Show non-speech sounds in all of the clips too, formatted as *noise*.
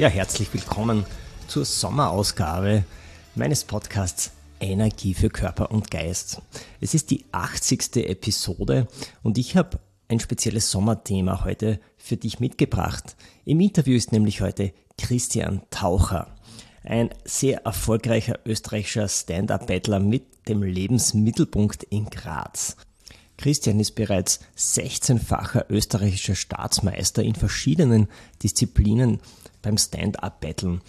Ja, herzlich willkommen zur Sommerausgabe meines Podcasts Energie für Körper und Geist. Es ist die 80. Episode und ich habe ein spezielles Sommerthema heute für dich mitgebracht. Im Interview ist nämlich heute Christian Taucher, ein sehr erfolgreicher österreichischer Stand-up-Battler mit dem Lebensmittelpunkt in Graz. Christian ist bereits 16-facher österreichischer Staatsmeister in verschiedenen Disziplinen beim Stand-up-Battlen.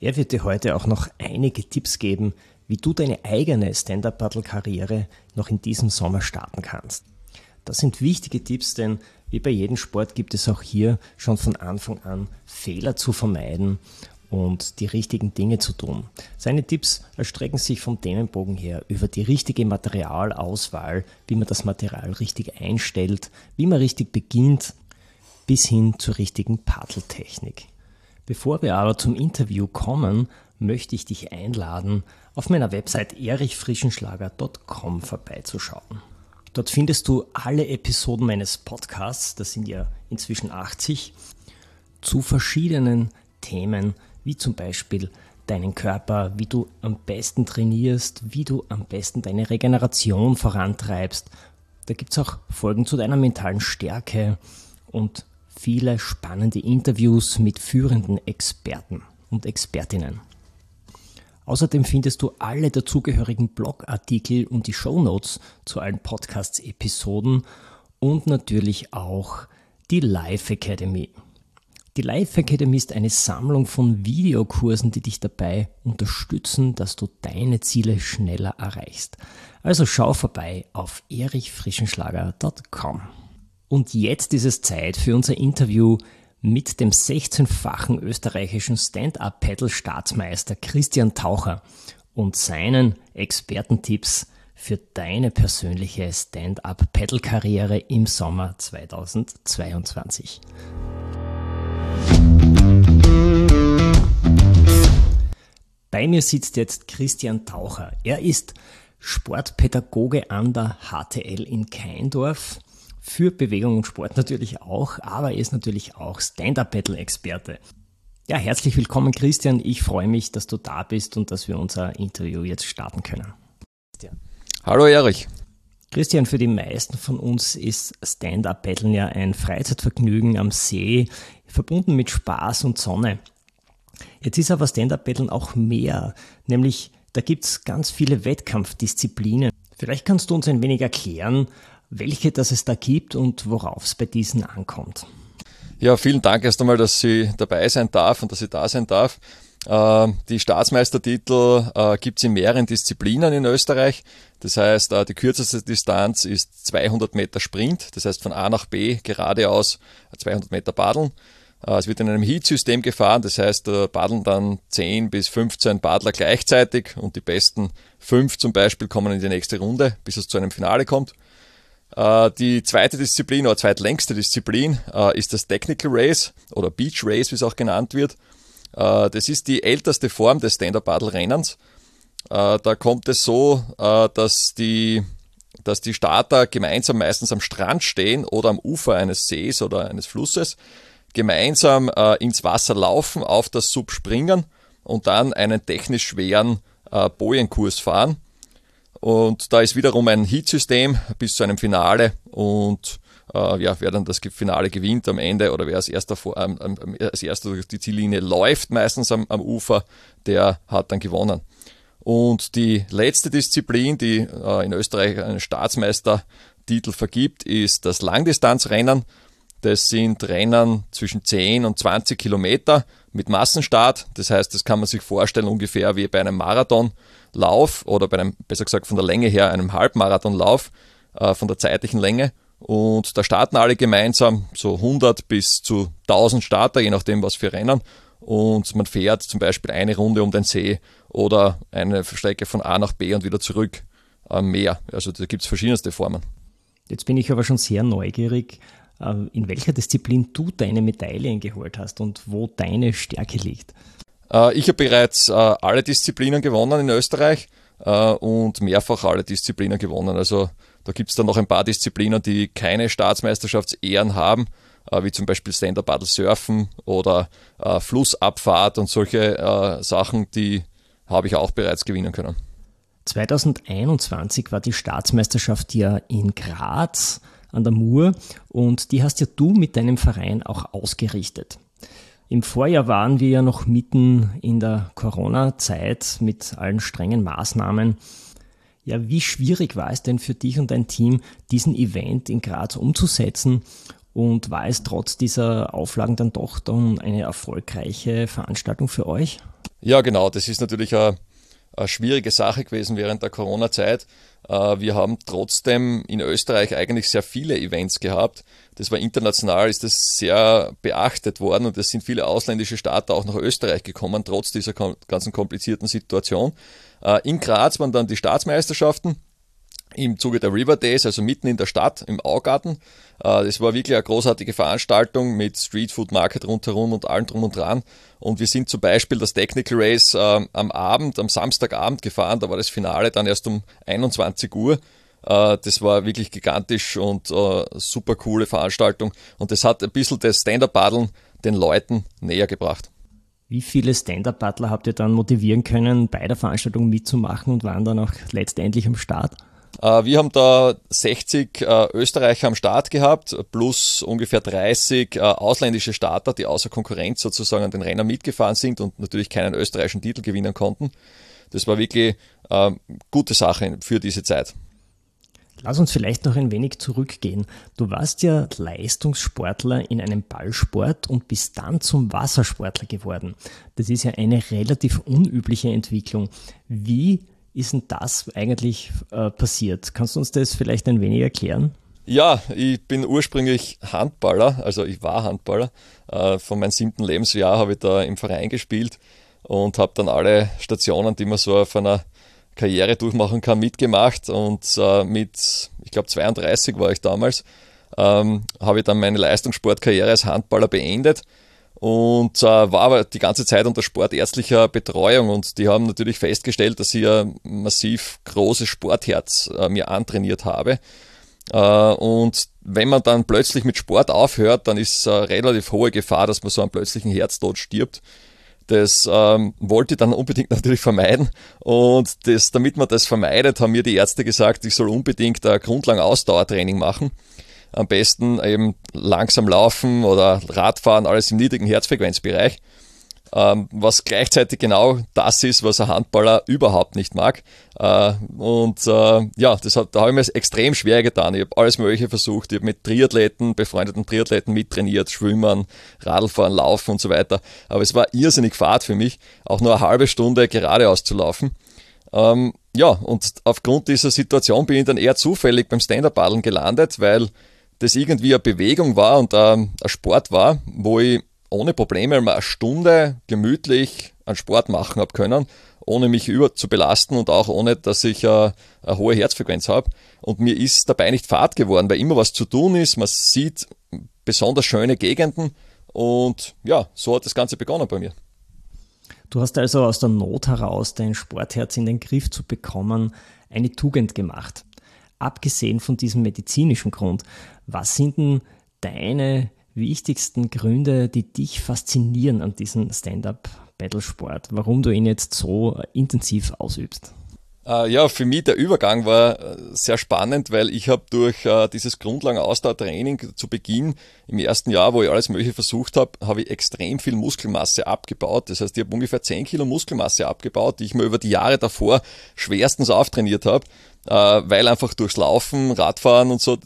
Er wird dir heute auch noch einige Tipps geben, wie du deine eigene Stand-up-Battle-Karriere noch in diesem Sommer starten kannst. Das sind wichtige Tipps, denn wie bei jedem Sport gibt es auch hier schon von Anfang an Fehler zu vermeiden und die richtigen Dinge zu tun. Seine Tipps erstrecken sich vom Themenbogen her über die richtige Materialauswahl, wie man das Material richtig einstellt, wie man richtig beginnt, bis hin zur richtigen Paddeltechnik. Bevor wir aber zum Interview kommen, möchte ich dich einladen, auf meiner Website erichfrischenschlager.com vorbeizuschauen. Dort findest du alle Episoden meines Podcasts, das sind ja inzwischen 80, zu verschiedenen Themen, wie zum Beispiel deinen Körper, wie du am besten trainierst, wie du am besten deine Regeneration vorantreibst. Da gibt es auch Folgen zu deiner mentalen Stärke und viele spannende Interviews mit führenden Experten und Expertinnen. Außerdem findest du alle dazugehörigen Blogartikel und die Shownotes zu allen Podcasts-Episoden und natürlich auch die Live Academy. Die Live Academy ist eine Sammlung von Videokursen, die dich dabei unterstützen, dass du deine Ziele schneller erreichst. Also schau vorbei auf erichfrischenschlager.com. Und jetzt ist es Zeit für unser Interview mit dem 16-fachen österreichischen Stand-up-Paddle-Staatsmeister Christian Taucher und seinen Expertentipps für deine persönliche Stand-up-Paddle-Karriere im Sommer 2022. Bei mir sitzt jetzt Christian Taucher. Er ist Sportpädagoge an der HTL in Keindorf für Bewegung und Sport natürlich auch, aber er ist natürlich auch Stand-Up-Battle-Experte. Ja, herzlich willkommen Christian. Ich freue mich, dass du da bist und dass wir unser Interview jetzt starten können. Hallo Erich. Christian, für die meisten von uns ist Stand-Up-Battlen ja ein Freizeitvergnügen am See, verbunden mit Spaß und Sonne. Jetzt ist aber Stand-Up-Battlen auch mehr, nämlich da gibt es ganz viele Wettkampfdisziplinen. Vielleicht kannst du uns ein wenig erklären, welche das es da gibt und worauf es bei diesen ankommt. Ja, vielen Dank erst einmal, dass ich dabei sein darf und dass ich da sein darf. Äh, die Staatsmeistertitel äh, gibt es in mehreren Disziplinen in Österreich. Das heißt, äh, die kürzeste Distanz ist 200 Meter Sprint, das heißt von A nach B geradeaus 200 Meter Paddeln. Es wird in einem Heat-System gefahren, das heißt, paddeln dann 10 bis 15 Paddler gleichzeitig und die besten fünf zum Beispiel kommen in die nächste Runde, bis es zu einem Finale kommt. Äh, die zweite Disziplin oder zweitlängste Disziplin äh, ist das Technical Race oder Beach Race, wie es auch genannt wird. Äh, das ist die älteste Form des Stand-Up-Paddle-Rennens. Da kommt es so, dass die, dass die Starter gemeinsam meistens am Strand stehen oder am Ufer eines Sees oder eines Flusses, gemeinsam ins Wasser laufen, auf das Sub springen und dann einen technisch schweren Bojenkurs fahren. Und da ist wiederum ein Heat-System bis zu einem Finale und äh, ja, wer dann das Finale gewinnt am Ende oder wer als erster, vor, ähm, als erster durch die Ziellinie läuft, meistens am, am Ufer, der hat dann gewonnen. Und die letzte Disziplin, die äh, in Österreich einen Staatsmeistertitel vergibt, ist das Langdistanzrennen. Das sind Rennen zwischen 10 und 20 Kilometer mit Massenstart. Das heißt, das kann man sich vorstellen ungefähr wie bei einem Marathonlauf oder bei einem, besser gesagt von der Länge her, einem Halbmarathonlauf äh, von der zeitlichen Länge. und da starten alle gemeinsam, so 100 bis zu 1000 Starter, je nachdem was für Rennen. Und man fährt zum Beispiel eine Runde um den See oder eine Strecke von A nach B und wieder zurück am Meer. Also da gibt es verschiedenste Formen. Jetzt bin ich aber schon sehr neugierig, äh, in welcher Disziplin du deine Medaillen geholt hast und wo deine Stärke liegt. Äh, ich habe bereits äh, alle Disziplinen gewonnen in Österreich und mehrfach alle Disziplinen gewonnen. Also da gibt es dann noch ein paar Disziplinen, die keine Staatsmeisterschaftsehren haben, wie zum Beispiel Stand-Up-Paddle Surfen oder Flussabfahrt und solche Sachen, die habe ich auch bereits gewinnen können. 2021 war die Staatsmeisterschaft ja in Graz an der Mur und die hast ja du mit deinem Verein auch ausgerichtet. Im Vorjahr waren wir ja noch mitten in der Corona-Zeit mit allen strengen Maßnahmen. Ja, wie schwierig war es denn für dich und dein Team, diesen Event in Graz umzusetzen? Und war es trotz dieser Auflagen dann doch dann eine erfolgreiche Veranstaltung für euch? Ja, genau. Das ist natürlich eine eine schwierige Sache gewesen während der Corona-Zeit. Äh, wir haben trotzdem in Österreich eigentlich sehr viele Events gehabt. Das war international, ist das sehr beachtet worden und es sind viele ausländische Staaten auch nach Österreich gekommen, trotz dieser ganzen komplizierten Situation. Äh, in Graz waren dann die Staatsmeisterschaften im Zuge der River Days, also mitten in der Stadt, im Augarten. Äh, das war wirklich eine großartige Veranstaltung mit Street Food Market rundherum und allem drum und dran. Und wir sind zum Beispiel das Technical Race äh, am Abend, am Samstagabend gefahren. Da war das Finale dann erst um 21 Uhr. Äh, das war wirklich gigantisch und äh, super coole Veranstaltung. Und das hat ein bisschen das Stand-Up-Paddeln den Leuten näher gebracht. Wie viele Stand-Up-Paddler habt ihr dann motivieren können, bei der Veranstaltung mitzumachen und waren dann auch letztendlich am Start? Äh, wir haben da 60 äh, Österreicher am Start gehabt, plus ungefähr 30 äh, ausländische Starter, die außer Konkurrenz sozusagen an den Rennen mitgefahren sind und natürlich keinen österreichischen Titel gewinnen konnten. Das war wirklich eine gute Sache für diese Zeit. Lass uns vielleicht noch ein wenig zurückgehen. Du warst ja Leistungssportler in einem Ballsport und bist dann zum Wassersportler geworden. Das ist ja eine relativ unübliche Entwicklung. Wie ist denn das eigentlich äh, passiert? Kannst du uns das vielleicht ein wenig erklären? Ja, ich bin ursprünglich Handballer, also ich war Handballer. Äh, von meinem siebten Lebensjahr habe ich da im Verein gespielt und habe dann alle Stationen, die man so auf einer Karriere durchmachen kann, mitgemacht. Und äh, mit, ich glaube, 32 war ich damals, ähm, habe ich dann meine Leistungssportkarriere als Handballer beendet und äh, war aber die ganze Zeit unter sportärztlicher Betreuung und die haben natürlich festgestellt, dass ich ein massiv großes Sportherz äh, mir antrainiert habe. Äh, und wenn man dann plötzlich mit Sport aufhört, dann ist äh, relativ hohe Gefahr, dass man so einen plötzlichen Herztod stirbt. Das ähm, wollte ich dann unbedingt *laughs* natürlich vermeiden. Und das, damit man das vermeidet, haben mir die Ärzte gesagt, ich soll unbedingt ein Grundlagen-Ausdauertraining machen am besten eben langsam laufen oder Radfahren, alles im niedrigen Herzfrequenzbereich. Ähm, was gleichzeitig genau das ist, was ein Handballer überhaupt nicht mag. Äh, und äh, ja, das hat, da habe ich mir extrem schwer getan. Ich habe alles Mögliche versucht. Ich habe mit Triathleten, befreundeten Triathleten mittrainiert, Schwimmen, Radlfahren, Laufen und so weiter. Aber es war irrsinnig Fahrt für mich, auch nur eine halbe Stunde geradeaus zu laufen. Ähm, ja, und aufgrund dieser Situation bin ich dann eher zufällig beim Stand-Up-Paddeln gelandet, weil das irgendwie eine Bewegung war und ein Sport war, wo ich ohne Probleme mal eine Stunde gemütlich einen Sport machen habe können, ohne mich über zu belasten und auch ohne, dass ich eine, eine hohe Herzfrequenz habe. Und mir ist dabei nicht fad geworden, weil immer was zu tun ist. Man sieht besonders schöne Gegenden und ja, so hat das Ganze begonnen bei mir. Du hast also aus der Not heraus, dein Sportherz in den Griff zu bekommen, eine Tugend gemacht. Abgesehen von diesem medizinischen Grund, was sind denn deine wichtigsten Gründe, die dich faszinieren an diesem Stand-up-Battlesport? Warum du ihn jetzt so intensiv ausübst? Äh, ja, für mich der Übergang war äh, sehr spannend, weil ich habe durch äh, dieses Grundlagen-Ausdauertraining zu Beginn im ersten Jahr, wo ich alles Mögliche versucht habe, habe ich extrem viel Muskelmasse abgebaut. Das heißt, ich habe ungefähr 10 Kilo Muskelmasse abgebaut, die ich mir über die Jahre davor schwerstens auftrainiert habe weil einfach durchs Laufen, Radfahren und so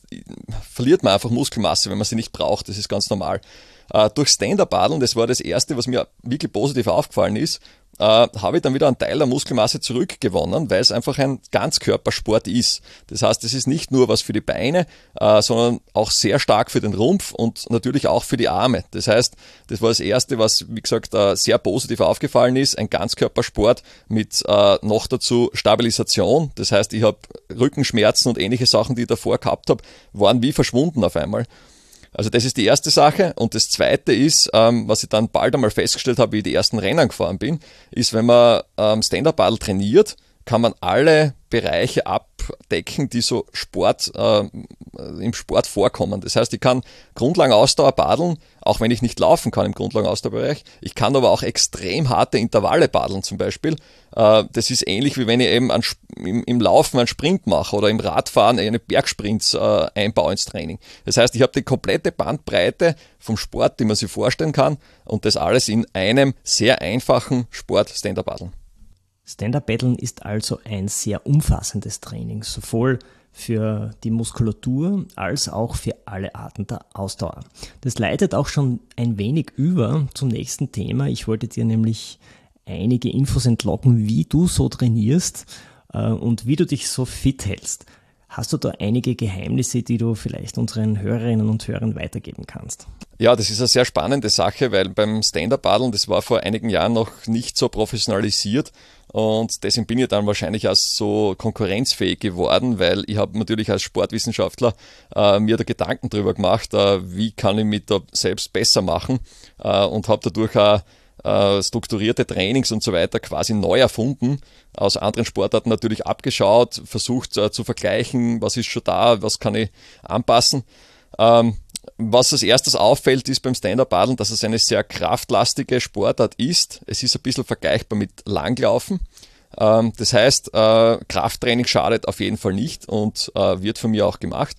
verliert man einfach Muskelmasse, wenn man sie nicht braucht. Das ist ganz normal. durch Stand-Up-Paddeln, das war das erste, was mir wirklich positiv aufgefallen ist, äh, habe ich dann wieder einen Teil der Muskelmasse zurückgewonnen, weil es einfach ein Ganzkörpersport ist. Das heißt, es ist nicht nur was für die Beine, äh, sondern auch sehr stark für den Rumpf und natürlich auch für die Arme. Das heißt, das war das Erste, was, wie gesagt, äh, sehr positiv aufgefallen ist, ein Ganzkörpersport mit äh, noch dazu Stabilisation. Das heißt, ich habe Rückenschmerzen und ähnliche Sachen, die ich davor gehabt habe, waren wie verschwunden auf einmal. Also das ist die erste Sache. Und das zweite ist, ähm, was ich dann bald einmal festgestellt habe, wie ich die ersten Rennen gefahren bin, ist, wenn man ähm, Stand-Up-Paddle trainiert, kann man alle Bereiche abdecken, die so Sport, äh, im Sport vorkommen. Das heißt, ich kann Grundlagenausdauer paddeln, auch wenn ich nicht laufen kann im Grundlagenausdauerbereich. Ich kann aber auch extrem harte Intervalle paddeln zum Beispiel. Äh, das ist ähnlich wie wenn ich eben an, im, im, Laufen einen Sprint mache oder im Radfahren eine Bergsprints äh, einbaue ins Training. Das heißt, ich habe die komplette Bandbreite vom Sport, die man sich vorstellen kann und das alles in einem sehr einfachen Sport Stand-Up-Paddeln. Stand-Up-Paddeln ist also ein sehr umfassendes Training, sowohl für die Muskulatur als auch für alle Arten der Ausdauer. Das leitet auch schon ein wenig über zum nächsten Thema. Ich wollte dir nämlich einige Infos entlocken, wie du so trainierst äh, und wie du dich so fit hältst. Hast du da einige Geheimnisse, die du vielleicht unseren Hörerinnen und Hörern weitergeben kannst? Ja, das ist eine sehr spannende Sache, weil beim Stand-Up-Paddeln, das war vor einigen Jahren noch nicht so professionalisiert und deswegen bin ich dann wahrscheinlich auch so konkurrenzfähig geworden, weil ich habe natürlich als Sportwissenschaftler äh, mir da Gedanken drüber gemacht, äh, wie kann ich mich da selbst besser machen äh, und habe dadurch auch äh, strukturierte Trainings und so weiter quasi neu erfunden, aus anderen Sportarten natürlich abgeschaut, versucht äh, zu vergleichen, was ist schon da, was kann ich anpassen. Ähm, was als erstes auffällt, ist beim Stand-Up-Paddeln, dass es eine sehr kraftlastige Sportart ist. Es ist ein bisschen vergleichbar mit Langlaufen. Ähm, das heißt, äh, Krafttraining schadet auf jeden Fall nicht und äh, wird von mir auch gemacht.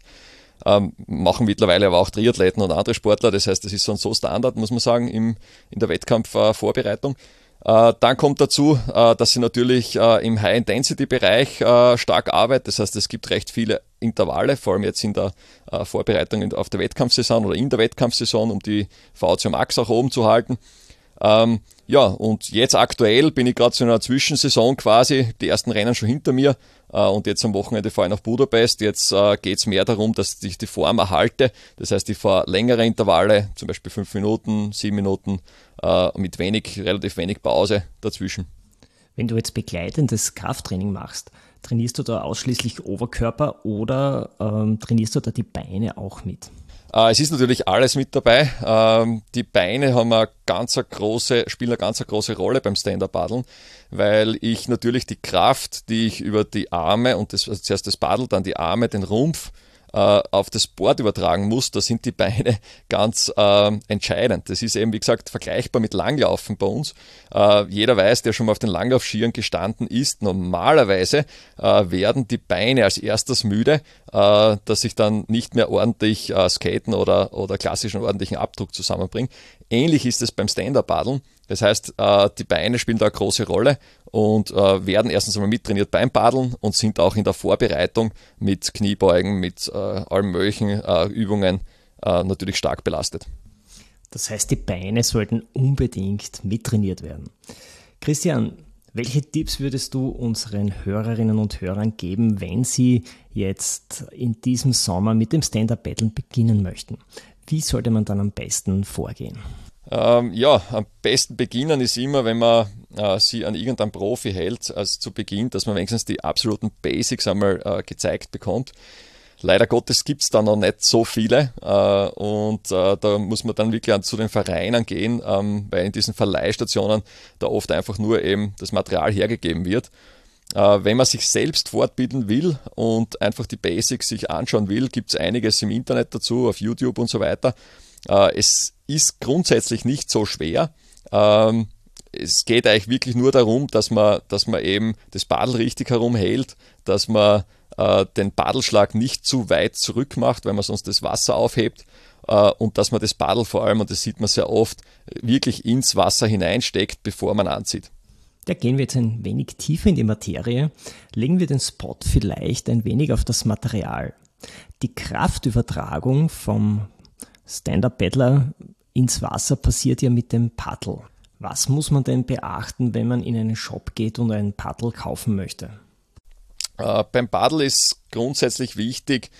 Ähm, machen mittlerweile aber auch Triathleten und andere Sportler. Das heißt, das ist so Standard, muss man sagen, im, in der Wettkampfvorbereitung. Äh, dann kommt dazu, äh, dass sie natürlich äh, im High-Intensity-Bereich stark arbeitet. Das heißt, es gibt recht viele Intervalle, vor allem jetzt in der Vorbereitung auf der Wettkampfsaison oder in der Wettkampfsaison, um die VO2 Max auch oben zu halten. Ähm, ja, und jetzt aktuell bin ich gerade zu einer Zwischensaison quasi, die ersten Rennen schon hinter mir äh, und jetzt am Wochenende fahre ich nach Budapest. Jetzt äh, geht es mehr darum, dass ich die Form erhalte. Das heißt, ich fahre längere Intervalle, zum Beispiel fünf Minuten, sieben Minuten, äh, mit wenig, relativ wenig Pause dazwischen. Wenn du jetzt begleitendes Krafttraining machst, trainierst du da ausschließlich Oberkörper oder ähm, trainierst du da die Beine auch mit? Äh, es ist natürlich alles mit dabei. Ähm, die Beine haben eine ganz große, spielen eine ganz große Rolle beim Stand-Up-Paddeln, weil ich natürlich die Kraft, die ich über die Arme und das, also zuerst das Paddel, dann die Arme, den Rumpf auf das Board übertragen muss, da sind die Beine *laughs* ganz äh, entscheidend. Das ist eben, wie gesagt, vergleichbar mit Langlaufen bei uns. Äh, jeder weiß, der schon mal auf den Langlaufskiern gestanden ist, normalerweise äh, werden die Beine als erstes müde, äh, dass ich dann nicht mehr ordentlich äh, skaten oder, oder klassischen ordentlichen Abdruck zusammenbringe. Ähnlich ist es beim Stand-Up-Paddeln. Das heißt, die Beine spielen da eine große Rolle und äh, werden erstens einmal mittrainiert beim Paddeln und sind auch in der Vorbereitung mit Kniebeugen, mit äh, allen möglichen äh, Übungen äh, natürlich stark belastet. Das heißt, die Beine sollten unbedingt mittrainiert werden. Christian, welche Tipps würdest du unseren Hörerinnen und Hörern geben, wenn sie jetzt in diesem Sommer mit dem Stand-Up-Paddeln beginnen möchten? Wie sollte man dann am besten vorgehen? Ähm, ja, am besten beginnen ist immer, wenn man äh, sie an irgendeinem Profi hält, als zu Beginn, dass man wenigstens die absoluten Basics einmal äh, gezeigt bekommt. Leider Gottes gibt es da noch nicht so viele äh, und äh, da muss man dann wirklich zu den Vereinen gehen, ähm, weil in diesen Verleihstationen da oft einfach nur eben das Material hergegeben wird. Äh, wenn man sich selbst fortbilden will und einfach die Basics sich anschauen will, gibt es einiges im Internet dazu, auf YouTube und so weiter. Äh, es ist grundsätzlich nicht so schwer. Ähm, es geht eigentlich wirklich nur darum, dass man, dass man eben das Badel richtig herumhält, dass man äh, den Badelschlag nicht zu weit zurück macht, weil man sonst das Wasser aufhebt äh, und dass man das Badel vor allem, und das sieht man sehr oft, wirklich ins Wasser hineinsteckt, bevor man anzieht. Da gehen wir jetzt ein wenig tiefer in die Materie, legen wir den Spot vielleicht ein wenig auf das Material. Die Kraftübertragung vom Stand-Up-Paddler ins Wasser passiert ja mit dem Paddel. Was muss man denn beachten, wenn man in einen Shop geht und ein Paddel kaufen möchte? Äh, beim Paddel ist grundsätzlich wichtig,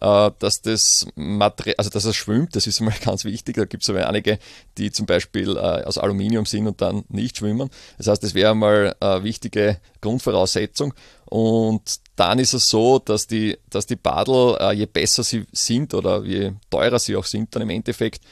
dass das Material, also dass es schwimmt, das ist einmal *laughs* ganz wichtig. Da gibt es aber einige, die zum Beispiel äh, aus Aluminium sind und dann nicht schwimmen. Das heißt, das wäre einmal eine wichtige Grundvoraussetzung. Und dann ist es so, dass die, dass die Badel, äh, je besser sie sind oder je teurer sie auch sind, dann im Endeffekt,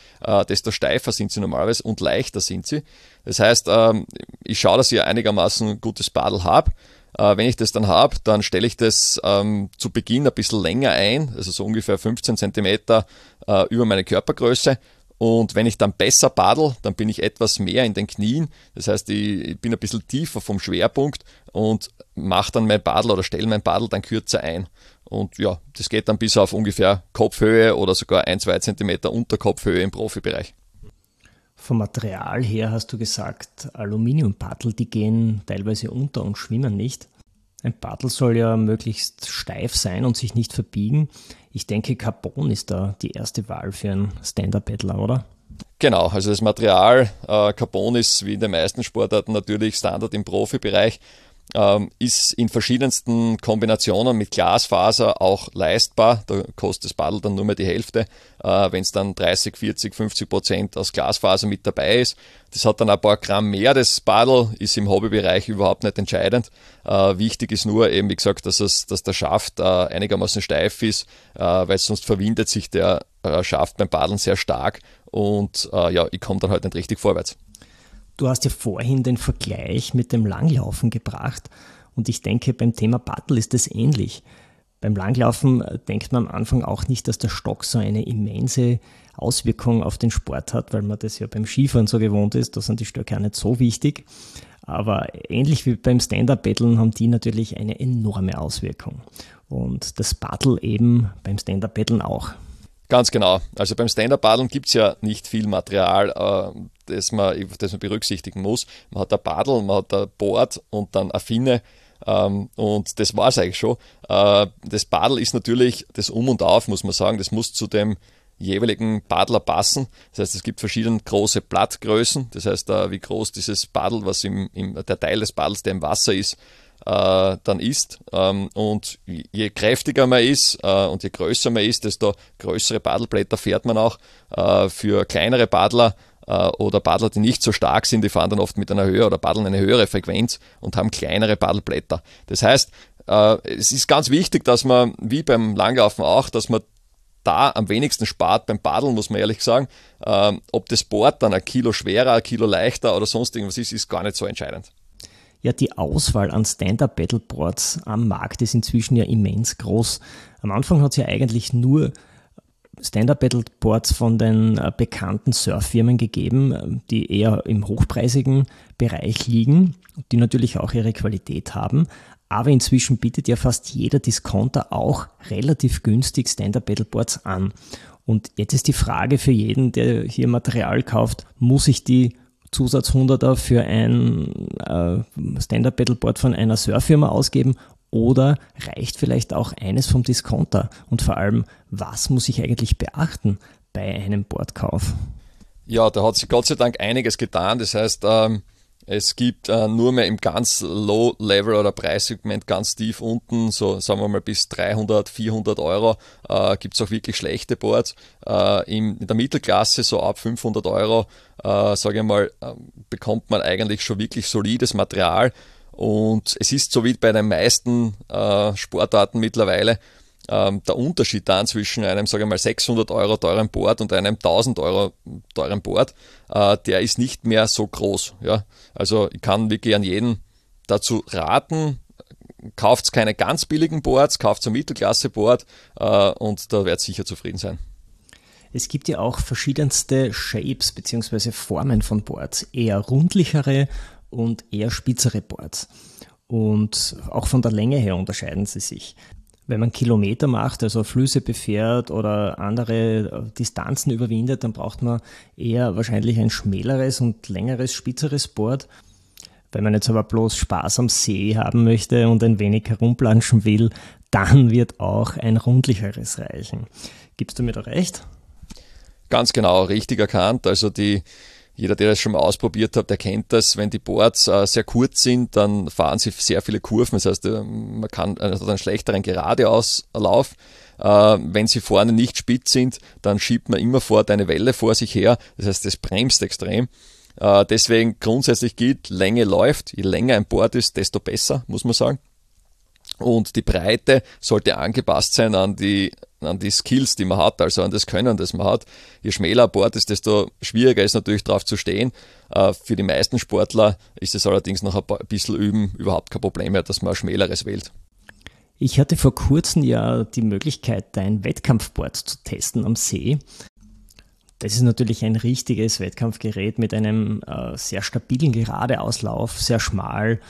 desto steifer sind sie normalerweise und leichter sind sie. Das heißt, ähm, ich schaue, dass ich einigermaßen gutes Badel habe äh, wenn ich das dann habe, dann stelle ich das ähm, zu Beginn ein bisschen länger ein, also so ungefähr 15 cm äh, über meine Körpergröße. Und wenn ich dann besser paddel, dann bin ich etwas mehr in den Knien. Das heißt, ich, bin ein bisschen tiefer vom Schwerpunkt und mache dann mein Paddel oder stelle mein Paddel dann kürzer ein. Und ja, das geht dann bis auf ungefähr Kopfhöhe oder sogar ein, zwei Zentimeter unter Kopfhöhe im Profibereich. Vom Material her hast du gesagt, Aluminiumpaddel, die gehen teilweise unter und schwimmen nicht. Ein Paddel soll ja möglichst steif sein und sich nicht verbiegen. Ich denke, Carbon ist da die erste Wahl für einen Stand-Up-Paddler, oder? Genau, also das Material äh, Carbon ist wie in den meisten Sportarten natürlich Standard im Profibereich ähm, ist in verschiedensten Kombinationen mit Glasfaser auch leistbar. Da kostet das Paddel dann nur mehr die Hälfte, äh, wenn es dann 30, 40, 50 Prozent aus Glasfaser mit dabei ist. Das hat dann ein paar Gramm mehr. Das Paddel ist im Hobbybereich überhaupt nicht entscheidend. Äh, wichtig ist nur eben, wie gesagt, dass, es, dass der Schaft äh, einigermaßen steif ist, äh, weil sonst verwindet sich der äh, Schaft beim Paddeln sehr stark und äh, ja, ich komme dann halt nicht richtig vorwärts. Du hast ja vorhin den Vergleich mit dem Langlaufen gebracht und ich denke, beim Thema Paddel ist das ähnlich. Beim Langlaufen äh, denkt man am Anfang auch nicht, dass der Stock so eine immense Auswirkung auf den Sport hat, weil man das ja beim Skifahren so gewohnt ist. Da sind die Stöcke auch nicht so wichtig. Aber ähnlich wie beim Stand-Up-Paddeln haben die natürlich eine enorme Auswirkung. Und das Paddel eben beim Stand-Up-Paddeln auch. Ganz genau. Also beim Stand-Up-Paddeln gibt es ja nicht viel Material, äh, das, man, das man berücksichtigen muss. Man hat ein Paddel, man hat ein Board und dann eine Finne. Ähm, und das war es eigentlich schon. Äh, das Paddel ist natürlich das Um und Auf, muss man sagen. Das muss zu dem jeweiligen Paddler passen. Das heißt, es gibt verschiedene große Blattgrößen. Das heißt, äh, wie groß dieses Paddel, was im, im, der Teil des Paddels, der im Wasser ist, äh, dann ist. Ähm, und je kräftiger man ist äh, und je größer man ist, desto größere Paddelblätter fährt man auch. Äh, für kleinere Paddler äh, oder Paddler, die nicht so stark sind, die fahren dann oft mit einer Höhe oder paddeln eine höhere Frequenz und haben kleinere Paddelblätter. Das heißt, äh, es ist ganz wichtig, dass man, wie beim Langlaufen auch, dass man da am wenigsten spart beim Paddeln, muss man ehrlich sagen. Ähm, ob das Board dann ein Kilo schwerer, ein Kilo leichter oder sonst irgendwas ist, ist gar nicht so entscheidend. Ja, die Auswahl an Stand-Up-Battleboards am Markt ist inzwischen ja immens groß. Am Anfang hat es ja eigentlich nur Stand-Up-Battleboards von den äh, bekannten Surffirmen gegeben, die eher im hochpreisigen Bereich liegen, die natürlich auch ihre Qualität haben. Aber inzwischen bietet ja fast jeder Discounter auch relativ günstig Stand-Up-Battleboards an. Und jetzt ist die Frage für jeden, der hier Material kauft, muss ich die Zusatz 100er für ein äh, Stand-Up-Battleboard von einer Surffirma ausgeben oder reicht vielleicht auch eines vom Discounter? Und vor allem, was muss ich eigentlich beachten bei einem Boardkauf? Ja, da hat sich Gott sei Dank einiges getan. Das heißt, ähm, es gibt äh, nur mehr im ganz Low-Level oder Preissegment ganz tief unten, so sagen wir mal bis 300, 400 Euro, äh, gibt es auch wirklich schlechte Boards. Äh, in, in, der Mittelklasse, so ab 500 Euro, äh, sage ich mal, äh, bekommt man eigentlich schon wirklich solides Material. Und es ist so wie bei den meisten äh, Sportarten mittlerweile, ähm, der Unterschied dann zwischen einem, sage ich mal, 600 Euro teuren Board und einem 1000 Euro teuren Board, äh, der ist nicht mehr so groß. Ja? Also ich kann wirklich an jeden dazu raten, kauft keine ganz billigen Boards, kauft ein Mittelklasse-Board äh, und da werdet sicher zufrieden sein. Es gibt ja auch verschiedenste Shapes bzw. Formen von Boards, eher rundlichere und eher spitzere Boards. Und auch von der Länge her unterscheiden sie sich wenn man Kilometer macht, also Flüsse befährt oder andere äh, Distanzen überwindet, dann braucht man eher wahrscheinlich ein schmäleres und längeres, spitzeres Board. Wenn man jetzt aber bloß Spaß am See haben möchte und ein wenig herumplanschen will, dann wird auch ein rundlicheres reichen. Gibst du mir da recht? Ganz genau, richtig erkannt. Also die jeder, der das schon mal ausprobiert hat, der kennt das. Wenn die Boards äh, sehr kurz sind, dann fahren sie sehr viele Kurven. Das heißt, äh, man kann also einen schlechteren Geradeauslauf. Äh, wenn sie vorne nicht spitz sind, dann schiebt man immer fort eine Welle vor sich her. Das heißt, das bremst extrem. Äh, deswegen grundsätzlich gilt, Länge läuft. Je länger ein Board ist, desto besser, muss man sagen. Und die Breite sollte angepasst sein an die, an die Skills, die man hat, also an das Können, das man hat. Je schmäler ein Board ist, desto schwieriger ist natürlich drauf zu stehen. Äh, für die meisten Sportler ist es allerdings noch ein bisschen üben überhaupt kein Problem mehr, dass man ein schmäleres wählt. Ich hatte vor kurzem ja die Möglichkeit, dein Wettkampfboard zu testen am See. Das ist natürlich ein richtiges Wettkampfgerät mit einem äh, sehr stabilen Geradeauslauf, sehr schmal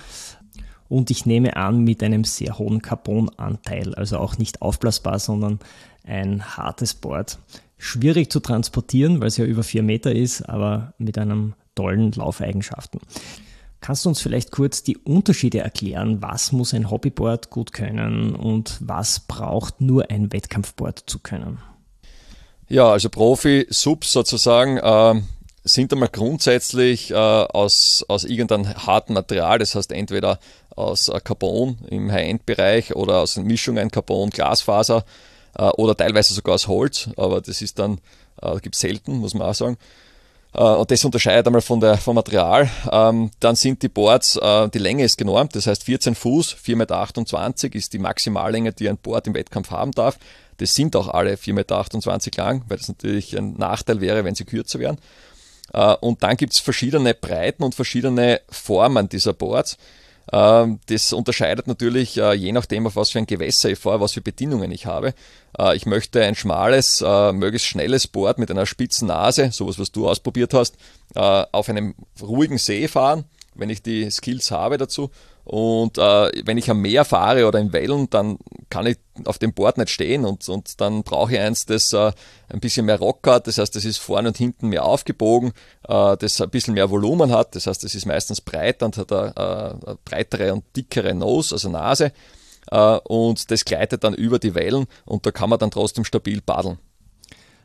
und ich nehme an mit einem sehr hohen Carbonanteil, also auch nicht aufblasbar, sondern ein hartes Board. Schwierig zu transportieren, weil es ja über vier Meter ist, aber mit einem tollen Laufeigenschaften. Kannst du uns vielleicht kurz die Unterschiede erklären? Was muss ein Hobbyboard gut können und was braucht nur ein Wettkampfboard zu können? Ja, also Profi-Subs sozusagen äh, sind einmal grundsätzlich äh, aus, aus irgendeinem harten Material, das heißt entweder aus äh, Carbon im High-End-Bereich oder aus Mischungen Carbon, Glasfaser äh, oder teilweise sogar aus Holz, aber das ist dann, äh, gibt es selten, muss man auch sagen. Äh, und das unterscheidet einmal von der, vom Material. Ähm, dann sind die Boards, die Länge ist genormt, das heißt 14 Fuß, 4,28 Meter ist die Maximallänge, die ein Board im Wettkampf haben darf. Das sind auch alle 4,28 Meter lang, weil das natürlich ein Nachteil wäre, wenn sie kürzer wären. Und dann gibt es verschiedene Breiten und verschiedene Formen dieser Boards. Ähm, das unterscheidet natürlich äh, je nachdem, auf was für ein Gewässer ich fahre, was für Bedingungen ich habe. Äh, ich möchte ein schmales, möglichst schnelles Board mit einer spitzen Nase, sowas, was du ausprobiert hast, auf einem ruhigen See fahren, wenn ich die Skills habe dazu und äh, wenn ich am Meer fahre oder in Wellen, dann kann ich auf dem Board nicht stehen und, und dann brauche ich eins, das äh, ein bisschen mehr Rock hat. Das heißt, das ist vorne und hinten mehr aufgebogen, äh, das ein bisschen mehr Volumen hat. Das heißt, das ist meistens breiter und hat eine, eine breitere und dickere Nose, also Nase. Äh, und das gleitet dann über die Wellen und da kann man dann trotzdem stabil paddeln.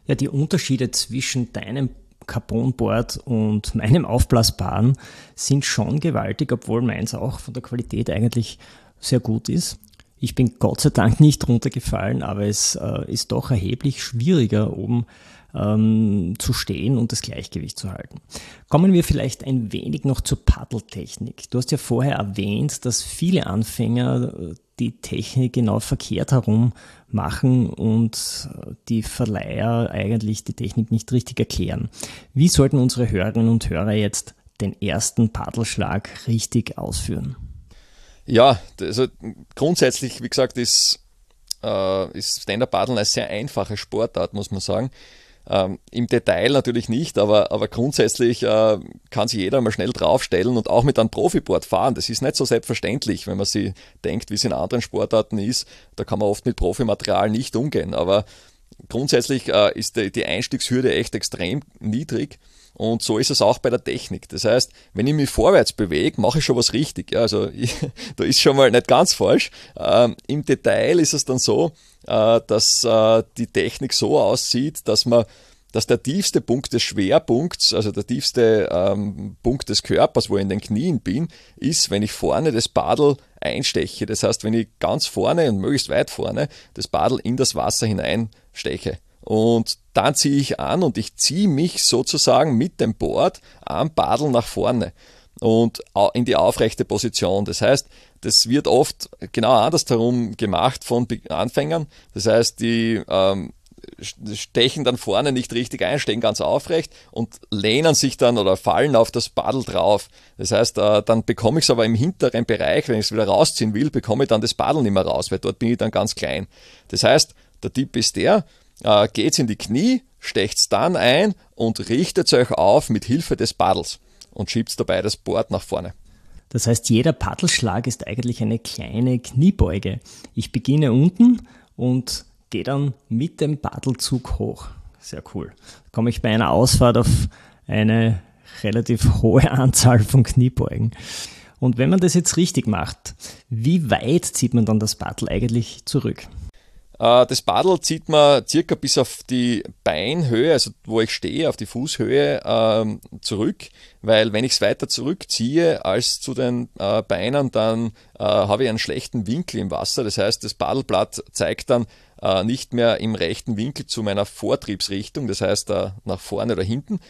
Ja, die Unterschiede zwischen deinem Carbonboard und *laughs* meinem aufblasbaren sind schon gewaltig, obwohl meins auch von der Qualität eigentlich sehr gut ist. Ich bin Gott sei Dank nicht runtergefallen, aber es äh, ist doch erheblich schwieriger, oben ähm, zu stehen und das Gleichgewicht zu halten. Kommen wir vielleicht ein wenig noch zur Paddeltechnik. Du hast ja vorher erwähnt, dass viele Anfänger äh, die Technik genau verkehrt herum machen und die Verleiher eigentlich die Technik nicht richtig erklären. Wie sollten unsere Hörerinnen und Hörer jetzt den ersten Paddelschlag richtig ausführen? Ja, also grundsätzlich, wie gesagt, ist, äh, ist Stand-Up-Paddeln eine sehr einfache Sportart, muss man sagen. Ähm, Im Detail natürlich nicht, aber, aber grundsätzlich äh, kann sich jeder mal schnell draufstellen und auch mit einem Profiboard fahren. Das ist nicht so selbstverständlich, wenn man sich denkt, wie es in anderen Sportarten ist. Da kann man oft mit Profimaterial nicht umgehen. Aber grundsätzlich äh, ist die, die Einstiegshürde echt extrem niedrig. Und so ist es auch bei der Technik. Das heißt, wenn ich mich vorwärts bewege, mache ich schon was richtig. Ja, also *laughs* ich, da ist schon mal nicht ganz falsch. Ähm, Im Detail ist es dann so, dass äh, die Technik so aussieht, dass man dass der tiefste Punkt des Schwerpunkts, also der tiefste ähm, Punkt des Körpers, wo ich in den Knien bin, ist, wenn ich vorne das Badel einsteche. Das heißt, wenn ich ganz vorne und möglichst weit vorne das Badel in das Wasser hineinsteche. Und dann ziehe ich an und ich ziehe mich sozusagen mit dem Board am Badel nach vorne und in die aufrechte Position. Das heißt, das wird oft genau andersherum gemacht von Anfängern. Das heißt, die ähm, stechen dann vorne nicht richtig ein, stehen ganz aufrecht und lehnen sich dann oder fallen auf das Paddel drauf. Das heißt, äh, dann bekomme ich es aber im hinteren Bereich, wenn ich es wieder rausziehen will, bekomme ich dann das Paddel nicht mehr raus, weil dort bin ich dann ganz klein. Das heißt, der Tipp ist der, äh, geht's in die Knie, stecht's dann ein und richtet euch auf mit Hilfe des Paddels und schiebt dabei das Board nach vorne. Das heißt, jeder Paddelschlag ist eigentlich eine kleine Kniebeuge. Ich beginne unten und gehe dann mit dem Paddelzug hoch. Sehr cool. Da komme ich bei einer Ausfahrt auf eine relativ hohe *laughs* Anzahl von Kniebeugen. Und wenn man das jetzt richtig macht, wie weit zieht man dann das Paddel eigentlich zurück? Äh, das Paddel zieht man circa bis auf die Beinhöhe, also wo ich stehe, auf die Fußhöhe ähm, zurück, weil wenn ich es weiter zurückziehe als zu den äh, Beinen, dann äh, habe ich einen schlechten Winkel im Wasser. Das heißt, das Paddelblatt zeigt dann nicht mehr im rechten Winkel zu meiner Vortriebsrichtung, das heißt nach vorne oder hinten,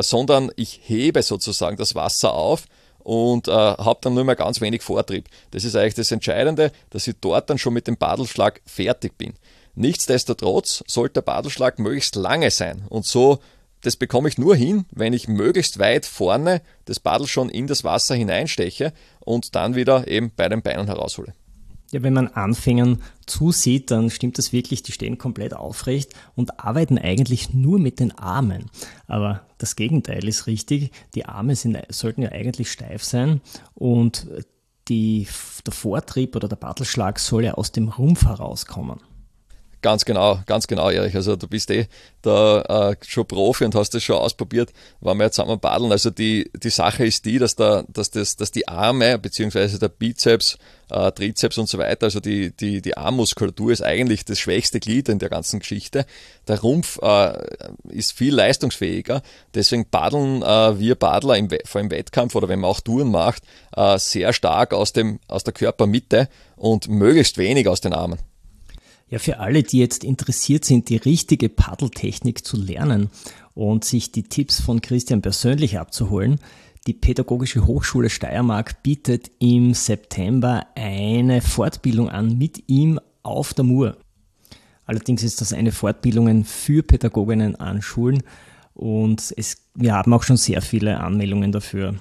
sondern ich hebe sozusagen das Wasser auf und äh, habe dann nur mehr ganz wenig Vortrieb. Das ist eigentlich das Entscheidende, dass ich dort dann schon mit dem Padelschlag fertig bin. Nichtsdestotrotz sollte der Padelschlag möglichst lange sein und so das bekomme ich nur hin, wenn ich möglichst weit vorne das Paddel schon in das Wasser hineinsteche und dann wieder eben bei den Beinen heraushole. Ja, wenn man Anfängern zusieht, dann stimmt das wirklich, die stehen komplett aufrecht und arbeiten eigentlich nur mit den Armen. Aber das Gegenteil ist richtig, die Arme sind, sollten ja eigentlich steif sein und die, der Vortrieb oder der Battelschlag soll ja aus dem Rumpf herauskommen. Ganz genau, ganz genau, Erich. Also du bist eh da äh, schon Profi und hast das schon ausprobiert, wenn wir jetzt zusammen paddeln. Also die, die Sache ist die, dass, da, dass, das, dass die Arme beziehungsweise der Bizeps, äh, Trizeps und so weiter, also die, die, die Armmuskulatur ist eigentlich das schwächste Glied in der ganzen Geschichte. Der Rumpf äh, ist viel leistungsfähiger. Deswegen paddeln äh, wir Paddler im, vor allem Wettkampf oder wenn man auch Touren macht, äh, sehr stark aus, dem, aus der Körpermitte und möglichst wenig aus den Armen. Ja, für alle, die jetzt interessiert sind, die richtige Paddeltechnik zu lernen und sich die Tipps von Christian persönlich abzuholen, die Pädagogische Hochschule Steiermark bietet im September eine Fortbildung an mit ihm auf der Mur. Allerdings ist das eine Fortbildung für Pädagoginnen an Schulen und es, wir haben auch schon sehr viele Anmeldungen dafür.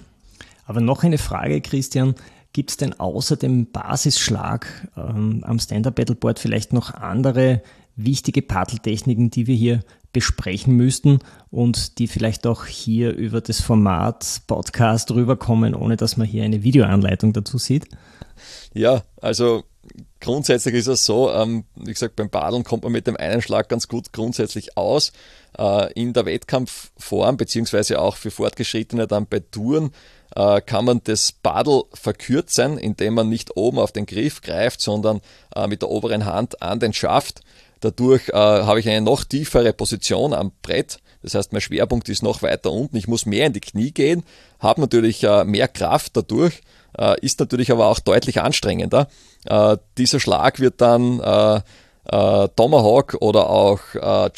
Aber noch eine Frage, Christian. Gibt es denn außer dem Basisschlag ähm, am Stand-Up-Battleboard vielleicht noch andere wichtige Paddeltechniken, die wir hier besprechen müssten und die vielleicht auch hier über das Format Podcast rüberkommen, ohne dass man hier eine Videoanleitung dazu sieht? Ja, also grundsätzlich ist es so, ähm, wie gesagt, beim Paddeln kommt man mit dem einen Schlag ganz gut grundsätzlich aus. Äh, in der Wettkampfform, beziehungsweise auch für Fortgeschrittene dann bei Touren, äh, kann man das Paddel verkürzen, indem man nicht oben auf den Griff greift, sondern äh, mit der oberen Hand an den Schaft. Dadurch äh, habe ich eine noch tiefere Position am Brett. Das heißt, mein Schwerpunkt ist noch weiter unten. Ich muss mehr in die Knie gehen, habe natürlich mehr Kraft dadurch, ist natürlich aber auch deutlich anstrengender. Dieser Schlag wird dann Tomahawk oder auch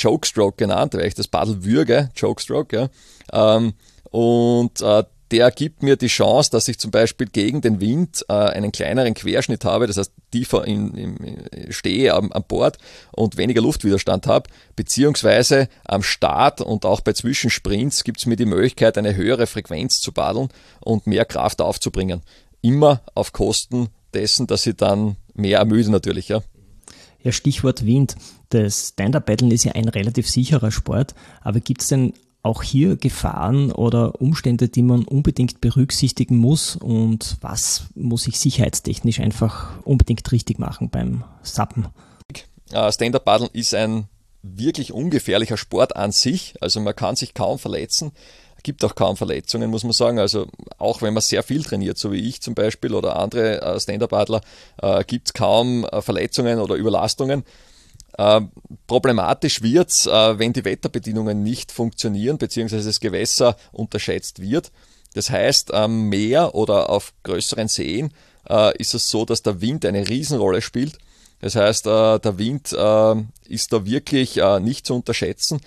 Chokestroke genannt, weil ich das Paddel würge, Chokestroke. Ja. Ähm, und der gibt mir die Chance, dass ich zum Beispiel gegen den Wind äh, einen kleineren Querschnitt habe, das heißt tiefer in, in, stehe am, am Bord und weniger Luftwiderstand habe, beziehungsweise am Start und auch bei Zwischensprints gibt es mir die Möglichkeit, eine höhere Frequenz zu paddeln und mehr Kraft aufzubringen. Immer auf Kosten dessen, dass ich dann mehr ermüde natürlich. Ja. Ja, Stichwort Wind. Das Stand-Up-Battlen ist ja ein relativ sicherer Sport, aber gibt es denn auch hier Gefahren oder Umstände, die man unbedingt berücksichtigen muss und was muss ich sicherheitstechnisch einfach unbedingt richtig machen beim Sappen? Äh, Stand-Up-Paddeln ist ein wirklich ungefährlicher Sport an sich, also man kann sich kaum verletzen gibt auch kaum Verletzungen, muss man sagen. Also auch wenn man sehr viel trainiert, so wie ich zum Beispiel oder andere äh, Stand-Up-Adler, äh, gibt es kaum äh, Verletzungen oder Überlastungen. Äh, problematisch wird's, äh, wenn die Wetterbedingungen nicht funktionieren, beziehungsweise das Gewässer unterschätzt wird. Das heißt, am Meer oder auf größeren Seen äh, ist es so, dass der Wind eine Riesenrolle spielt. Das heißt, äh, der Wind ist da wirklich nicht zu unterschätzen.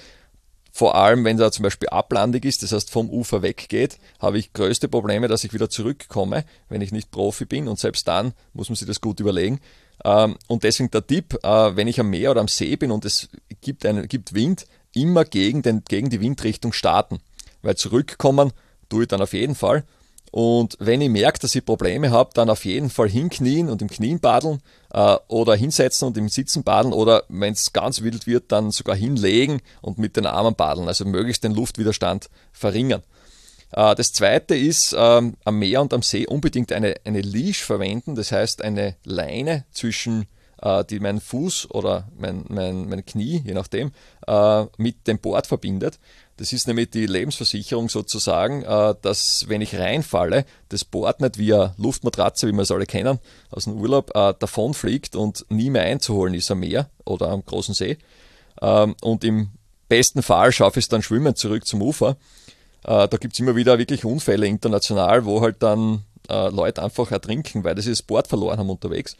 Vor allem, wenn er zum Beispiel ablandig ist, das heißt vom Ufer weggeht, habe ich größte Probleme, dass ich wieder zurückkomme, wenn ich nicht Profi bin. Und selbst dann muss man sich das gut überlegen. Ähm, und deswegen der Tipp, äh, wenn ich am Meer oder am See bin und es gibt, einen, gibt Wind, immer gegen, den, gegen die Windrichtung starten. Weil zurückkommen tue ich dann auf jeden Fall. Und wenn ich merke, dass ich Probleme habe, dann auf jeden Fall hinknien und im Knien badeln äh, oder hinsetzen und im Sitzen badeln oder wenn es ganz wild wird, dann sogar hinlegen und mit den Armen badeln, also möglichst den Luftwiderstand verringern. Äh, das zweite ist, ähm, am Meer und am See unbedingt eine, eine Leash verwenden, das heißt eine Leine zwischen äh, die meinen Fuß oder mein, mein, mein Knie, je nachdem, äh, mit dem Board verbindet. Das ist nämlich die Lebensversicherung sozusagen, dass wenn ich reinfalle, das Board nicht eine Luftmatratze, wie wir es alle kennen, aus dem Urlaub, davonfliegt und nie mehr einzuholen ist am Meer oder am großen See. Ähm, und im besten Fall schaffe ich es dann schwimmend zurück zum Ufer. Äh, da gibt es immer wieder wirklich Unfälle international, wo halt dann äh, Leute einfach ertrinken, weil sie das Board verloren haben unterwegs.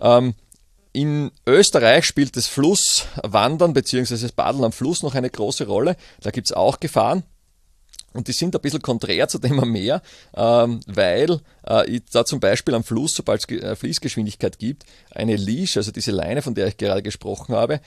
Ähm, in Österreich spielt das Flusswandern bzw. das Paddeln am Fluss noch eine große Rolle. Da gibt es auch Gefahren. Und die sind ein bisschen konträr zu dem am Meer, ähm, weil äh, da zum Beispiel am Fluss, sobald es äh, Fließgeschwindigkeit gibt, eine Leash, also diese Leine, von der ich gerade gesprochen habe,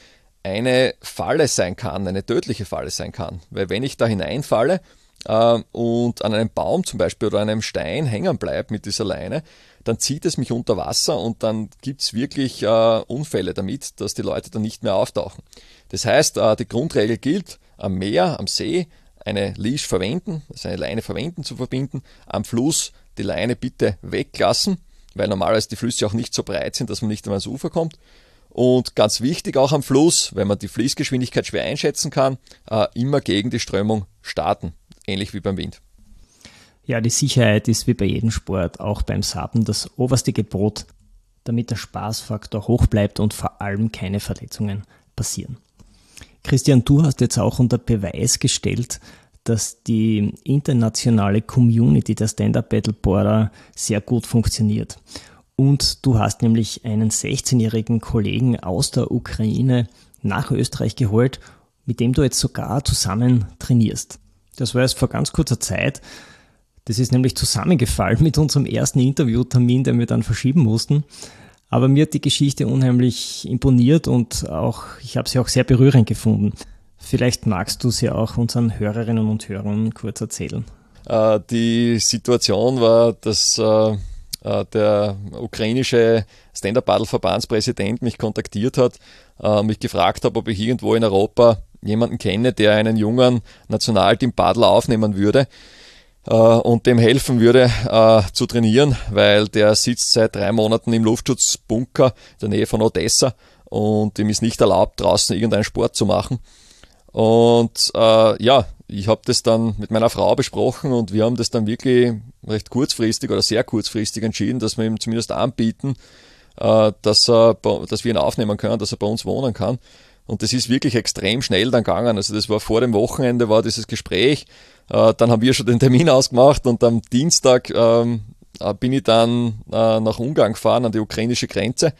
eine Falle sein kann, eine tödliche Falle sein kann. Weil wenn ich da hineinfalle äh, und an einem Baum zum Beispiel oder einem Stein hängen bleibe mit dieser Leine, dann zieht es mich unter Wasser und dann gibt es wirklich äh, Unfälle damit, dass die Leute dann nicht mehr auftauchen. Das heißt, äh, die Grundregel gilt, am Meer, am See eine Leash verwenden, also eine Leine verwenden zu verbinden, am Fluss die Leine bitte weglassen, weil normalerweise die Flüsse auch nicht so breit sind, dass man nicht einmal ans Ufer kommt. Und ganz wichtig auch am Fluss, wenn man die Fließgeschwindigkeit schwer einschätzen kann, äh, immer gegen die Strömung starten, ähnlich wie beim Wind. Ja, die Sicherheit ist wie bei jedem Sport, auch beim Sappen, das oberste Gebot, damit der Spaßfaktor hoch bleibt und vor allem keine Verletzungen passieren. Christian, du hast jetzt auch unter Beweis gestellt, dass die internationale Community der Stand-Up Battleboarder sehr gut funktioniert. Und du hast nämlich einen 16-jährigen Kollegen aus der Ukraine nach Österreich geholt, mit dem du jetzt sogar zusammen trainierst. Das war erst vor ganz kurzer Zeit. Das ist nämlich zusammengefallen mit unserem ersten Interviewtermin, den wir dann verschieben mussten. Aber mir hat die Geschichte unheimlich imponiert und auch, ich habe sie auch sehr berührend gefunden. Vielleicht magst du sie auch unseren Hörerinnen und Hörern kurz erzählen. Äh, die Situation war, dass äh, der ukrainische Stand-Up-Paddle-Verbandspräsident mich kontaktiert hat, mich gefragt hat, ob ich irgendwo in Europa jemanden kenne, der einen jungen Nationalteam-Paddler aufnehmen würde äh, und dem helfen würde äh, zu trainieren, weil der sitzt seit drei Monaten im Luftschutzbunker in der Nähe von Odessa und ihm ist nicht erlaubt, draußen irgendeinen Sport zu machen. Und äh, ja, ich habe das dann mit meiner Frau besprochen und wir haben das dann wirklich recht kurzfristig oder sehr kurzfristig entschieden, dass wir ihm zumindest anbieten, äh, dass, er, dass wir ihn aufnehmen können, dass er bei uns wohnen kann. Und das ist wirklich extrem schnell dann gegangen. Also das war vor dem Wochenende, war dieses Gespräch. Äh, dann haben wir schon den Termin ausgemacht und am Dienstag ähm, äh, bin ich dann nach Ungarn gefahren, an die ukrainische Grenze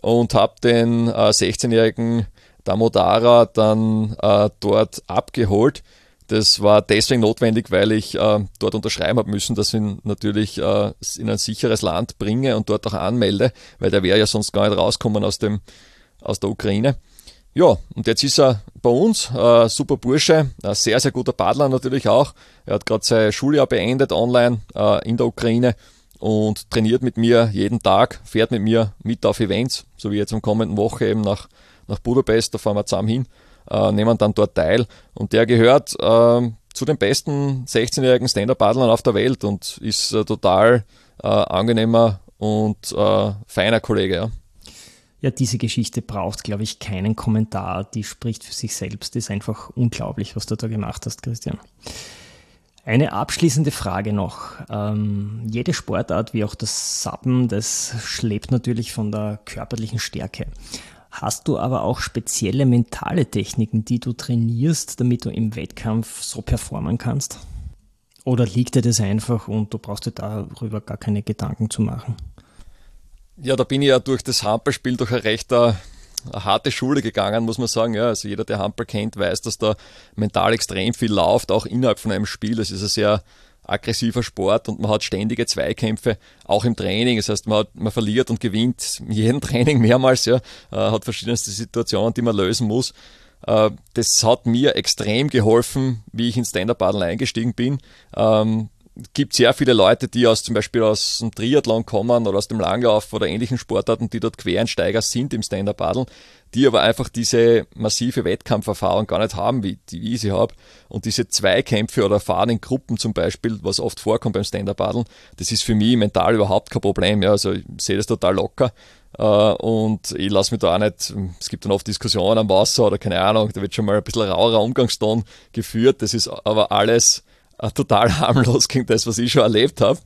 und habe den äh, 16-jährigen Damodara dann dort abgeholt. Das war deswegen notwendig, weil ich äh, dort unterschreiben habe müssen, dass ich ihn natürlich äh, in ein sicheres Land bringe und dort auch anmelde, weil der wäre ja sonst gar nicht rauskommen aus, dem, aus der Ukraine. Ja, und jetzt ist er bei uns, äh, super Bursche, ein sehr, sehr guter Paddler natürlich auch. Er hat gerade sein Schuljahr beendet online äh, in der Ukraine und trainiert mit mir jeden Tag, fährt mit mir mit auf Events, so wie jetzt am kommenden Woche eben nach, nach Budapest, da fahren wir zusammen hin, äh, nehmen dann dort teil. Und der gehört äh, zu den besten 16-jährigen Stand-Up-Paddlern auf der Welt und ist äh, total äh, angenehmer und äh, feiner Kollege. Ja. Ja, diese Geschichte braucht, glaube ich, keinen Kommentar. Die spricht für sich selbst. Ist einfach unglaublich, was du da gemacht hast, Christian. Eine abschließende Frage noch. Ähm, jede Sportart, wie auch das Sappen, das schlebt natürlich von der körperlichen Stärke. Hast du aber auch spezielle mentale Techniken, die du trainierst, damit du im Wettkampf so performen kannst? Oder liegt dir das einfach und du brauchst dir darüber gar keine Gedanken zu machen? Ja, da bin ich ja durch das Handballspiel durch eine recht äh, eine harte Schule gegangen, muss man sagen. Ja, also jeder, der Handball kennt, weiß, dass da mental extrem viel läuft, auch innerhalb von einem Spiel. Es ist ein sehr aggressiver Sport und man hat ständige Zweikämpfe, auch im Training. Das heißt, man, hat, man verliert und gewinnt jeden *laughs* Training mehrmals, ja, äh, hat verschiedenste Situationen, die man lösen muss. Äh, das hat mir extrem geholfen, wie ich ins Stand-Up-Paddle eingestiegen bin. Gibt sehr viele Leute, die aus zum Beispiel aus dem Triathlon kommen oder aus dem Langlauf oder ähnlichen Sportarten, die dort Quereinsteiger sind im Stand-Up-Paddeln, die aber einfach diese massive Wettkampferfahrung gar nicht haben, wie, die wie ich sie habe. Und diese Zweikämpfe oder Fahren in Gruppen zum Beispiel, was oft vorkommt beim Stand-Up-Paddeln, das ist für mich mental überhaupt kein Problem. Ja, also ich sehe das total locker. Äh, und ich lasse mich da auch nicht, es gibt dann oft Diskussionen am Wasser oder keine Ahnung, da wird schon mal ein bisschen rauer Umgangston geführt. Das ist aber alles äh, total *laughs* harmlos gegen das, was ich schon erlebt habe.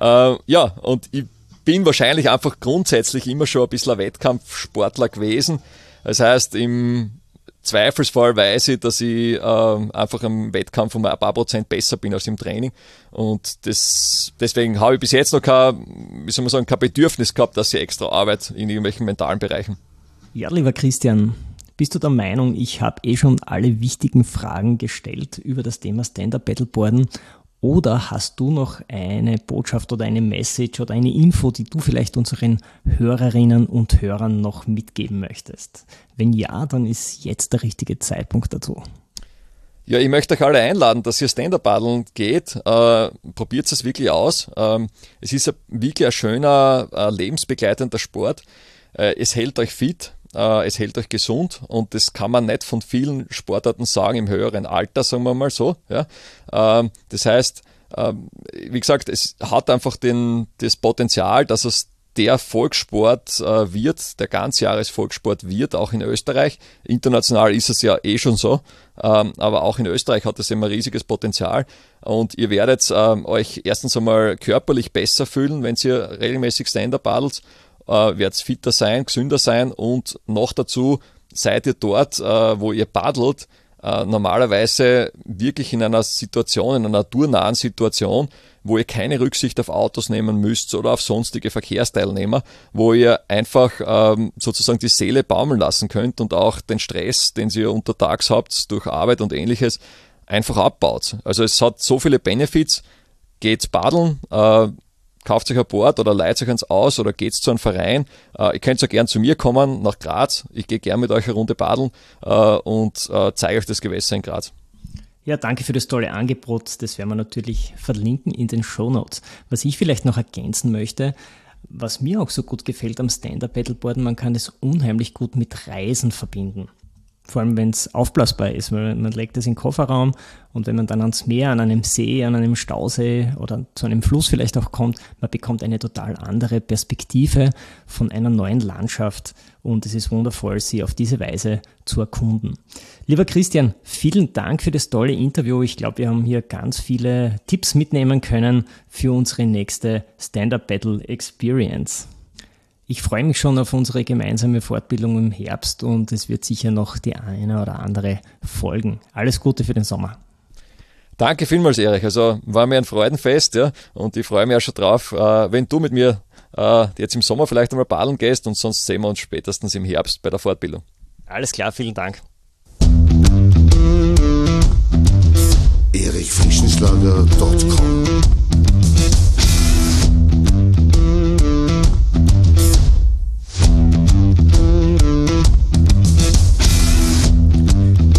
Äh, ja, und ich bin wahrscheinlich einfach grundsätzlich immer schon ein bisschen ein Wettkampfsportler gewesen. Das heißt, im Zweifelsfall weiß ich, dass ich äh, einfach im Wettkampf um ein paar Prozent besser bin als im Training. Und das, deswegen habe ich bis jetzt noch kein, wie soll man sagen, kein Bedürfnis gehabt, dass ich extra arbeite in irgendwelchen mentalen Bereichen. Ja, lieber Christian, bist du der Meinung, ich habe eh schon alle wichtigen Fragen gestellt über das Thema Stand-Up-Battleboarden oder hast du noch eine Botschaft oder eine Message oder eine Info, die du vielleicht unseren Hörerinnen und Hörern noch mitgeben möchtest? Wenn ja, dann ist jetzt der richtige Zeitpunkt dazu. Ja, ich möchte euch alle einladen, dass ihr Stand-Up-Paddeln geht. Äh, Probiert es wirklich aus. Ähm, es ist ein, wirklich ein schöner, äh, lebensbegleitender Sport. Äh, es hält euch fit. Äh, es hält euch gesund und das kann man nicht von vielen Sportarten sagen im höheren Alter, sagen wir mal so. Ja. Ähm, das heißt, ähm, wie gesagt, es hat einfach den, das Potenzial, dass es der Volkssport äh, wird, der Ganzjahresvolkssport wird, auch in Österreich. International ist es ja eh schon so, ähm, aber auch in Österreich hat es immer riesiges Potenzial. Und ihr werdet euch erstens einmal körperlich besser fühlen, wenn ihr regelmäßig Stand-up paddelt äh, werdet fitter sein, gesünder sein und noch dazu seid ihr dort, äh, wo ihr paddelt, äh, normalerweise wirklich in einer Situation, in einer naturnahen Situation, wo ihr keine Rücksicht auf Autos nehmen müsst oder auf sonstige Verkehrsteilnehmer, wo ihr einfach ähm, sozusagen die Seele baumeln lassen könnt und auch den Stress, den ihr untertags habt durch Arbeit und ähnliches, einfach abbaut. Also es hat so viele Benefits. Geht paddeln, äh, kauft euch ein Board oder leiht euch eins aus oder geht zu einem Verein. Äh, ihr könnt so gern zu mir kommen, nach Graz. Ich gehe gern mit euch eine Runde paddeln äh, und äh, zeige euch das Gewässer in Graz. Ja, danke für das tolle Angebot. Das werden wir natürlich verlinken in den Show Notes. Was ich vielleicht noch ergänzen möchte, was mir auch so gut gefällt am Stand-Up-Paddleboarden, man kann es unheimlich gut mit Reisen verbinden. Vor allem, wenn es aufblasbar ist, weil man legt es in den Kofferraum und wenn man dann ans Meer, an einem See, an einem Stausee oder zu einem Fluss vielleicht auch kommt, man bekommt eine total andere Perspektive von einer neuen Landschaft und es ist wundervoll, sie auf diese Weise zu erkunden. Lieber Christian, vielen Dank für das tolle Interview. Ich glaube, wir haben hier ganz viele Tipps mitnehmen können für unsere nächste Stand-Up Battle Experience. Ich freue mich schon auf unsere gemeinsame Fortbildung im Herbst und es wird sicher noch die eine oder andere folgen. Alles Gute für den Sommer. Danke vielmals, Erich. Also war mir ein Freudenfest, ja, und ich freue mich auch schon drauf, äh, wenn du mit mir äh, jetzt im Sommer vielleicht einmal paddeln gehst und sonst sehen wir uns spätestens im Herbst bei der Fortbildung. Alles klar, vielen Dank. erichfrischenschlager.com